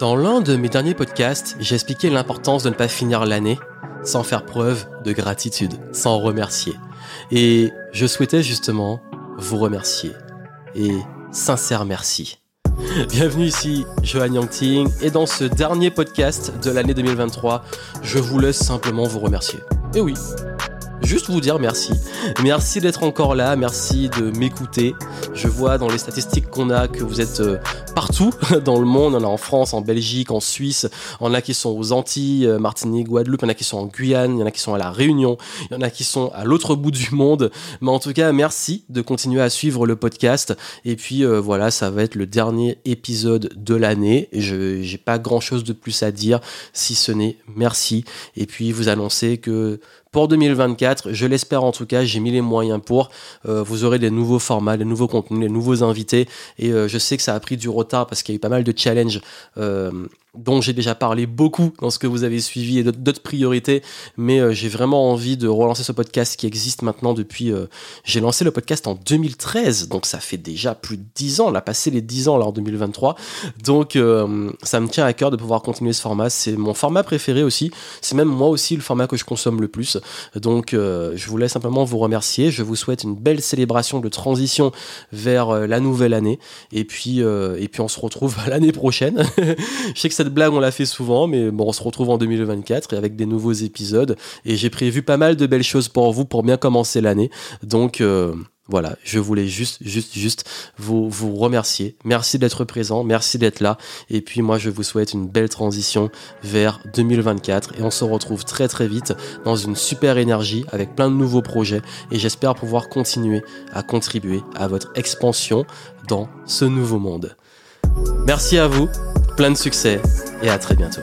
Dans l'un de mes derniers podcasts, j'ai expliqué l'importance de ne pas finir l'année sans faire preuve de gratitude, sans remercier. Et je souhaitais justement vous remercier. Et sincère merci. Bienvenue ici, Johan Yangting, et dans ce dernier podcast de l'année 2023, je vous laisse simplement vous remercier. Et oui, juste vous dire merci. Merci d'être encore là, merci de m'écouter. Je vois dans les statistiques qu'on a que vous êtes euh, partout dans le monde. On a en France, en Belgique, en Suisse. On a qui sont aux Antilles, euh, Martinique, Guadeloupe. Il y en a qui sont en Guyane. Il y en a qui sont à la Réunion. Il y en a qui sont à l'autre bout du monde. Mais en tout cas, merci de continuer à suivre le podcast. Et puis euh, voilà, ça va être le dernier épisode de l'année. Je j'ai pas grand chose de plus à dire si ce n'est merci. Et puis vous annoncer que pour 2024. Je l'espère en tout cas, j'ai mis les moyens pour. Euh, vous aurez des nouveaux formats, des nouveaux contenus, des nouveaux invités. Et euh, je sais que ça a pris du retard parce qu'il y a eu pas mal de challenges euh, dont j'ai déjà parlé beaucoup dans ce que vous avez suivi et d'autres priorités, mais euh, j'ai vraiment envie de relancer ce podcast qui existe maintenant depuis... Euh, j'ai lancé le podcast en 2013, donc ça fait déjà plus de 10 ans, on a passé les 10 ans là en 2023, donc euh, ça me tient à cœur de pouvoir continuer ce format, c'est mon format préféré aussi, c'est même moi aussi le format que je consomme le plus, donc je voulais simplement vous remercier, je vous souhaite une belle célébration de transition vers la nouvelle année, et puis, et puis on se retrouve l'année prochaine, cette blague, on l'a fait souvent, mais bon, on se retrouve en 2024 et avec des nouveaux épisodes. Et j'ai prévu pas mal de belles choses pour vous pour bien commencer l'année. Donc, euh, voilà, je voulais juste, juste, juste vous, vous remercier. Merci d'être présent, merci d'être là. Et puis moi, je vous souhaite une belle transition vers 2024. Et on se retrouve très très vite dans une super énergie avec plein de nouveaux projets. Et j'espère pouvoir continuer à contribuer à votre expansion dans ce nouveau monde. Merci à vous plein de succès et à très bientôt.